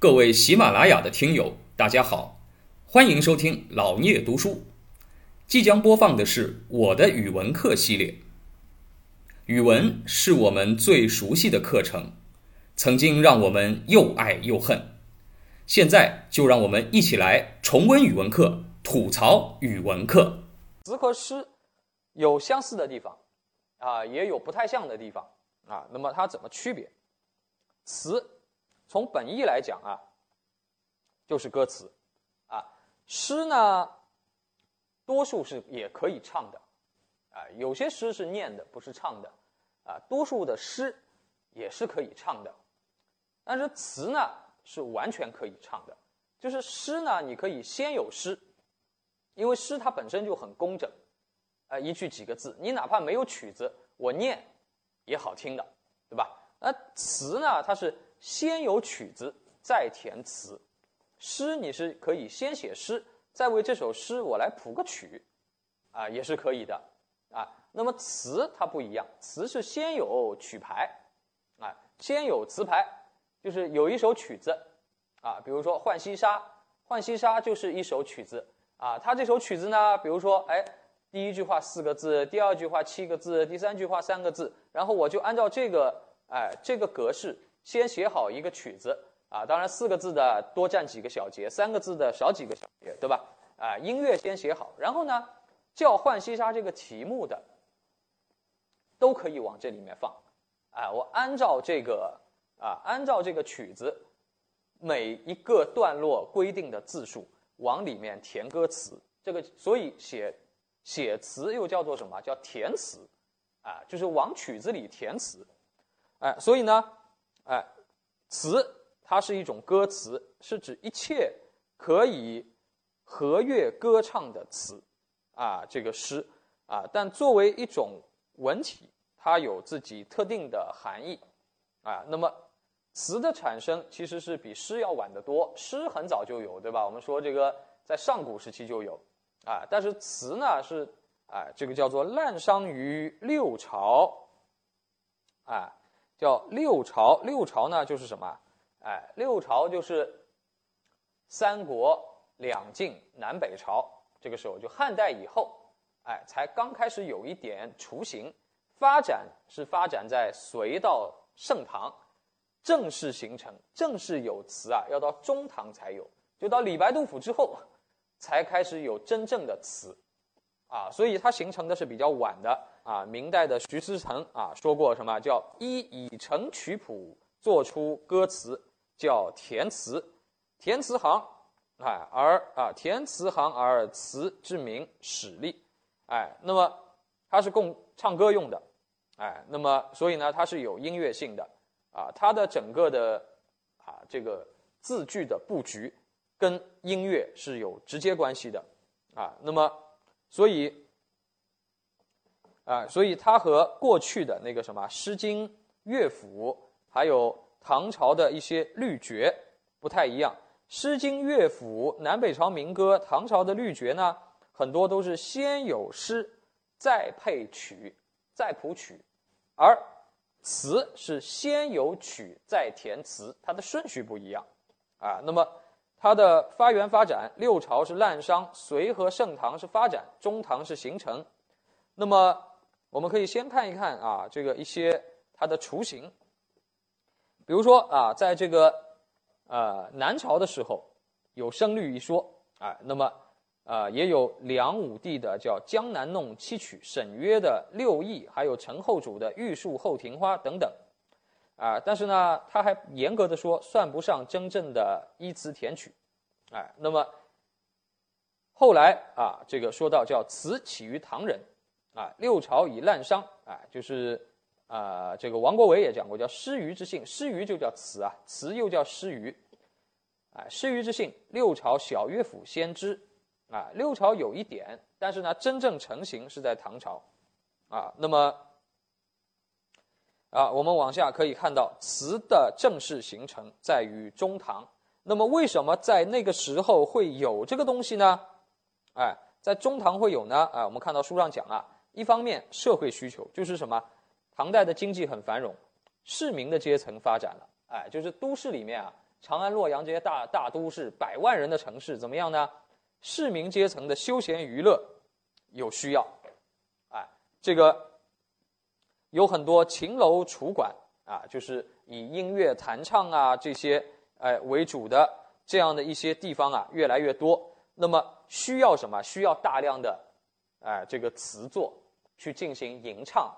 各位喜马拉雅的听友，大家好，欢迎收听老聂读书。即将播放的是我的语文课系列。语文是我们最熟悉的课程，曾经让我们又爱又恨。现在就让我们一起来重温语文课，吐槽语文课。词和诗有相似的地方，啊，也有不太像的地方，啊，那么它怎么区别？词从本意来讲啊，就是歌词，啊，诗呢，多数是也可以唱的，啊，有些诗是念的，不是唱的，啊，多数的诗也是可以唱的，但是词呢是完全可以唱的，就是诗呢，你可以先有诗，因为诗它本身就很工整，啊，一句几个字，你哪怕没有曲子，我念也好听的，对吧？那词呢？它是先有曲子再填词，诗你是可以先写诗，再为这首诗我来谱个曲，啊，也是可以的，啊。那么词它不一样，词是先有曲牌，啊，先有词牌，就是有一首曲子，啊，比如说《浣溪沙》，《浣溪沙》就是一首曲子，啊，它这首曲子呢，比如说，哎，第一句话四个字，第二句话七个字，第三句话三个字，然后我就按照这个。哎，这个格式先写好一个曲子啊，当然四个字的多占几个小节，三个字的少几个小节，对吧？啊，音乐先写好，然后呢，叫《浣溪沙》这个题目的都可以往这里面放。啊，我按照这个啊，按照这个曲子每一个段落规定的字数往里面填歌词。这个所以写写词又叫做什么叫填词？啊，就是往曲子里填词。哎，所以呢，哎，词它是一种歌词，是指一切可以和乐歌唱的词，啊，这个诗啊，但作为一种文体，它有自己特定的含义，啊，那么词的产生其实是比诗要晚得多，诗很早就有，对吧？我们说这个在上古时期就有，啊，但是词呢是，哎，这个叫做滥觞于六朝，啊。叫六朝，六朝呢就是什么？哎，六朝就是三国、两晋、南北朝。这个时候就汉代以后，哎，才刚开始有一点雏形。发展是发展在隋到盛唐，正式形成、正式有词啊，要到中唐才有。就到李白、杜甫之后，才开始有真正的词，啊，所以它形成的是比较晚的。啊，明代的徐思成啊说过什么叫一以成曲谱，做出歌词，叫填词，填词行，哎，而啊填词行而词之名始立，哎，那么它是供唱歌用的，哎，那么所以呢它是有音乐性的，啊，它的整个的啊这个字句的布局跟音乐是有直接关系的，啊，那么所以。啊，所以它和过去的那个什么《诗经》乐府，还有唐朝的一些律绝不太一样。《诗经》乐府、南北朝民歌、唐朝的律绝呢，很多都是先有诗，再配曲，再谱曲，而词是先有曲，再填词，它的顺序不一样。啊，那么它的发源发展，六朝是滥觞，隋和盛唐是发展，中唐是形成，那么。我们可以先看一看啊，这个一些它的雏形。比如说啊，在这个呃南朝的时候，有声律一说啊，那么呃也有梁武帝的叫《江南弄七曲》，沈约的《六艺》，还有陈后主的《玉树后庭花》等等啊。但是呢，他还严格的说，算不上真正的依词填曲。哎，那么后来啊，这个说到叫词起于唐人。啊，六朝以滥觞啊，就是啊，这个王国维也讲过，叫失虞之性，失虞就叫词啊，词又叫失虞，啊，失虞之性，六朝小乐府先知，啊，六朝有一点，但是呢，真正成型是在唐朝，啊，那么啊，我们往下可以看到，词的正式形成在于中唐，那么为什么在那个时候会有这个东西呢？哎，在中唐会有呢？啊，我们看到书上讲啊。一方面，社会需求就是什么？唐代的经济很繁荣，市民的阶层发展了，哎，就是都市里面啊，长安、洛阳这些大大都市，百万人的城市，怎么样呢？市民阶层的休闲娱乐有需要，哎，这个有很多琴楼楚馆啊，就是以音乐弹唱啊这些哎为主的这样的一些地方啊，越来越多。那么需要什么？需要大量的哎这个词作去进行吟唱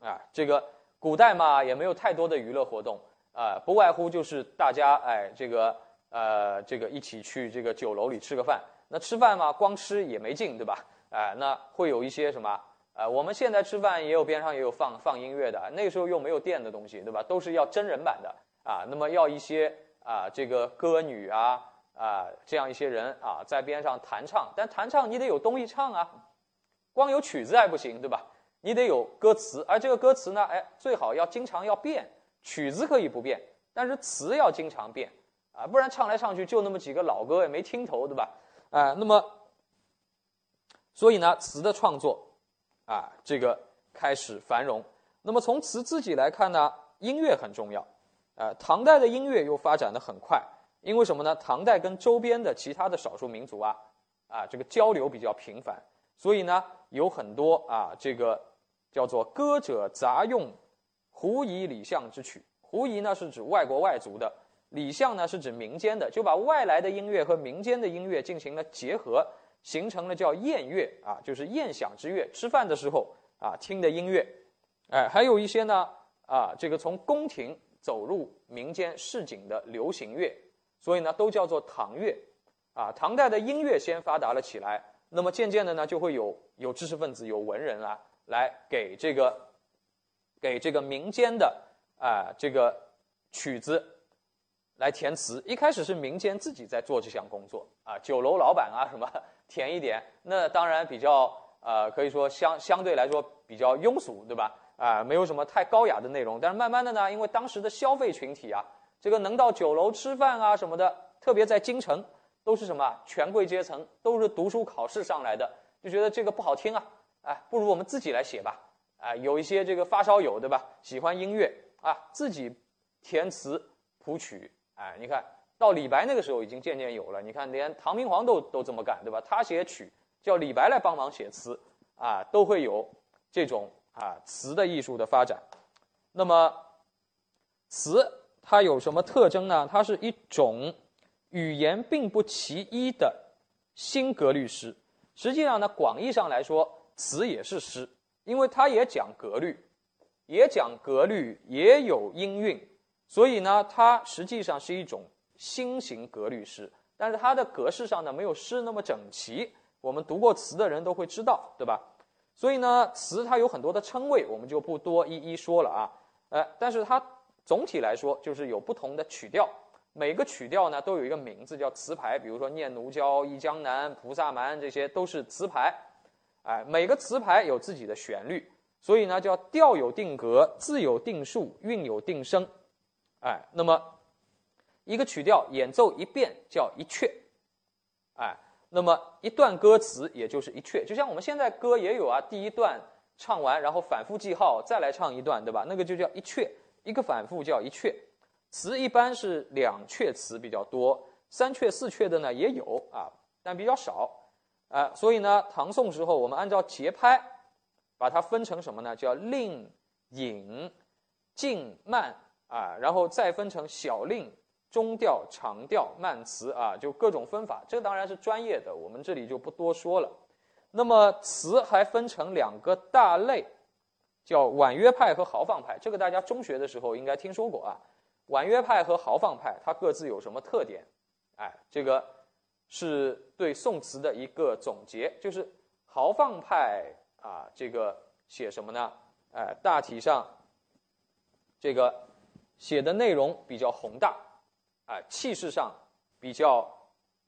啊。这个古代嘛，也没有太多的娱乐活动啊，不外乎就是大家哎这个呃这个一起去这个酒楼里吃个饭。那吃饭嘛，光吃也没劲，对吧？哎，那会有一些什么？呃，我们现在吃饭也有边上也有放放音乐的，那个时候又没有电的东西，对吧？都是要真人版的啊。那么要一些啊，这个歌女啊啊这样一些人啊，在边上弹唱，但弹唱你得有东西唱啊，光有曲子还不行，对吧？你得有歌词，而这个歌词呢，哎，最好要经常要变，曲子可以不变，但是词要经常变啊，不然唱来唱去就那么几个老歌，也没听头，对吧？啊，那么，所以呢，词的创作，啊，这个开始繁荣。那么从词自己来看呢，音乐很重要。啊，唐代的音乐又发展的很快，因为什么呢？唐代跟周边的其他的少数民族啊，啊，这个交流比较频繁，所以呢，有很多啊，这个叫做歌者杂用胡夷礼相之曲。胡夷呢是指外国外族的。礼相呢是指民间的，就把外来的音乐和民间的音乐进行了结合，形成了叫宴乐啊，就是宴享之乐，吃饭的时候啊听的音乐，哎，还有一些呢啊，这个从宫廷走入民间市井的流行乐，所以呢都叫做唐乐啊。唐代的音乐先发达了起来，那么渐渐的呢就会有有知识分子、有文人啊来给这个给这个民间的啊这个曲子。来填词，一开始是民间自己在做这项工作啊，酒楼老板啊什么 填一点，那当然比较呃可以说相相对来说比较庸俗，对吧？啊，没有什么太高雅的内容。但是慢慢的呢，因为当时的消费群体啊，这个能到酒楼吃饭啊什么的，特别在京城，都是什么权贵阶层，都是读书考试上来的，就觉得这个不好听啊，哎，不如我们自己来写吧，啊，有一些这个发烧友，对吧？喜欢音乐啊，自己填词谱曲。哎，你看到李白那个时候已经渐渐有了。你看，连唐明皇都都这么干，对吧？他写曲，叫李白来帮忙写词，啊，都会有这种啊词的艺术的发展。那么，词它有什么特征呢？它是一种语言并不齐一的新格律诗。实际上呢，广义上来说，词也是诗，因为它也讲格律，也讲格律，也有音韵。所以呢，它实际上是一种新型格律诗，但是它的格式上呢没有诗那么整齐。我们读过词的人都会知道，对吧？所以呢，词它有很多的称谓，我们就不多一一说了啊。呃，但是它总体来说就是有不同的曲调，每个曲调呢都有一个名字叫词牌，比如说《念奴娇》《忆江南》《菩萨蛮》这些都是词牌。哎，每个词牌有自己的旋律，所以呢叫调有定格，字有定数，韵有定声。哎，那么一个曲调演奏一遍叫一阙，哎，那么一段歌词也就是一阙，就像我们现在歌也有啊，第一段唱完，然后反复记号，再来唱一段，对吧？那个就叫一阙，一个反复叫一阙。词一般是两阙词比较多，三阙四阙的呢也有啊，但比较少。啊，所以呢，唐宋时候我们按照节拍把它分成什么呢？叫令、引、静、慢。啊，然后再分成小令、中调、长调、慢词啊，就各种分法。这当然是专业的，我们这里就不多说了。那么词还分成两个大类，叫婉约派和豪放派。这个大家中学的时候应该听说过啊。婉约派和豪放派它各自有什么特点？哎，这个是对宋词的一个总结。就是豪放派啊，这个写什么呢？哎，大体上这个。写的内容比较宏大，啊，气势上比较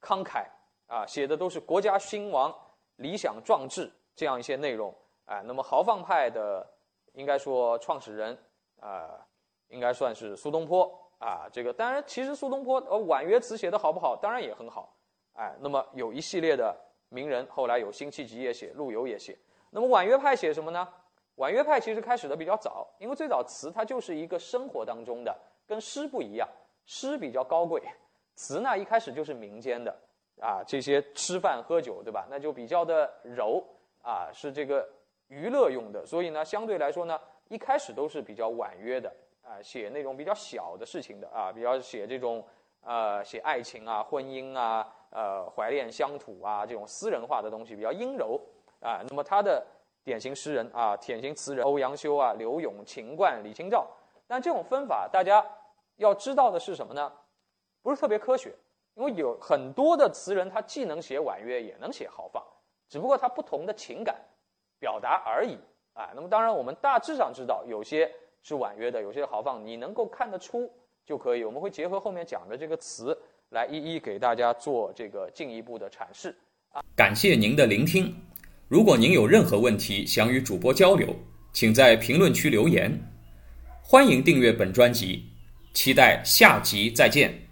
慷慨，啊，写的都是国家兴亡、理想壮志这样一些内容，啊，那么豪放派的应该说创始人，啊，应该算是苏东坡，啊，这个当然其实苏东坡呃婉约词写的好不好，当然也很好，哎，那么有一系列的名人，后来有辛弃疾也写，陆游也写，那么婉约派写什么呢？婉约派其实开始的比较早，因为最早词它就是一个生活当中的，跟诗不一样。诗比较高贵，词呢一开始就是民间的啊，这些吃饭喝酒对吧？那就比较的柔啊，是这个娱乐用的，所以呢，相对来说呢，一开始都是比较婉约的啊，写那种比较小的事情的啊，比较写这种呃写爱情啊、婚姻啊、呃怀恋乡土啊这种私人化的东西，比较阴柔啊。那么他的典型诗人啊，典型词人欧阳修啊、刘永、秦观、李清照，但这种分法大家。要知道的是什么呢？不是特别科学，因为有很多的词人，他既能写婉约，也能写豪放，只不过他不同的情感表达而已啊。那么当然，我们大致上知道，有些是婉约的，有些豪放，你能够看得出就可以。我们会结合后面讲的这个词，来一一给大家做这个进一步的阐释啊。感谢您的聆听，如果您有任何问题想与主播交流，请在评论区留言。欢迎订阅本专辑。期待下集再见。